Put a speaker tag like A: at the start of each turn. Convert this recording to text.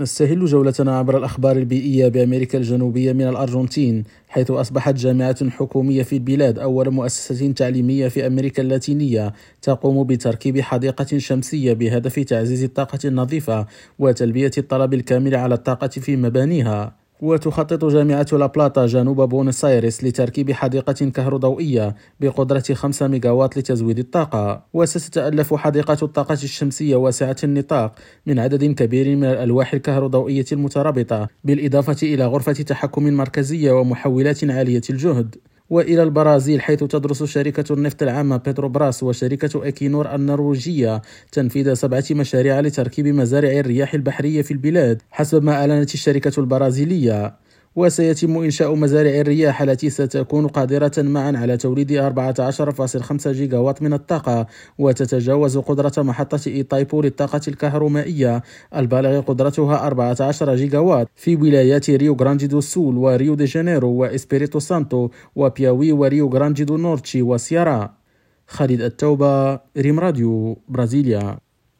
A: نستهل جولتنا عبر الأخبار البيئية بأمريكا الجنوبية من الأرجنتين حيث أصبحت جامعة حكومية في البلاد أول مؤسسة تعليمية في أمريكا اللاتينية تقوم بتركيب حديقة شمسية بهدف تعزيز الطاقة النظيفة وتلبية الطلب الكامل على الطاقة في مبانيها. وتخطط جامعة لابلاتا جنوب بوينس آيرس لتركيب حديقة كهروضوئية بقدرة 5 ميجاوات لتزويد الطاقة. وستتألف حديقة الطاقة الشمسية واسعة النطاق من عدد كبير من الألواح الكهروضوئية المترابطة بالإضافة إلى غرفة تحكم مركزية ومحولات عالية الجهد. وإلى البرازيل حيث تدرس شركة النفط العامة بتروبراس وشركة إكينور النرويجية تنفيذ سبعة مشاريع لتركيب مزارع الرياح البحرية في البلاد حسب ما أعلنت الشركة البرازيلية. وسيتم إنشاء مزارع الرياح التي ستكون قادرة معا على توليد 14.5 جيجا وات من الطاقة وتتجاوز قدرة محطة إيتايبو للطاقة الكهرومائية. البالغ قدرتها 14 جيجا وات في ولايات ريو غراندي دو سول وريو دي جانيرو وإسبيريتو سانتو وبياوي وريو غراندي دو نورتشي وسيارا خالد التوبة ريم راديو برازيليا.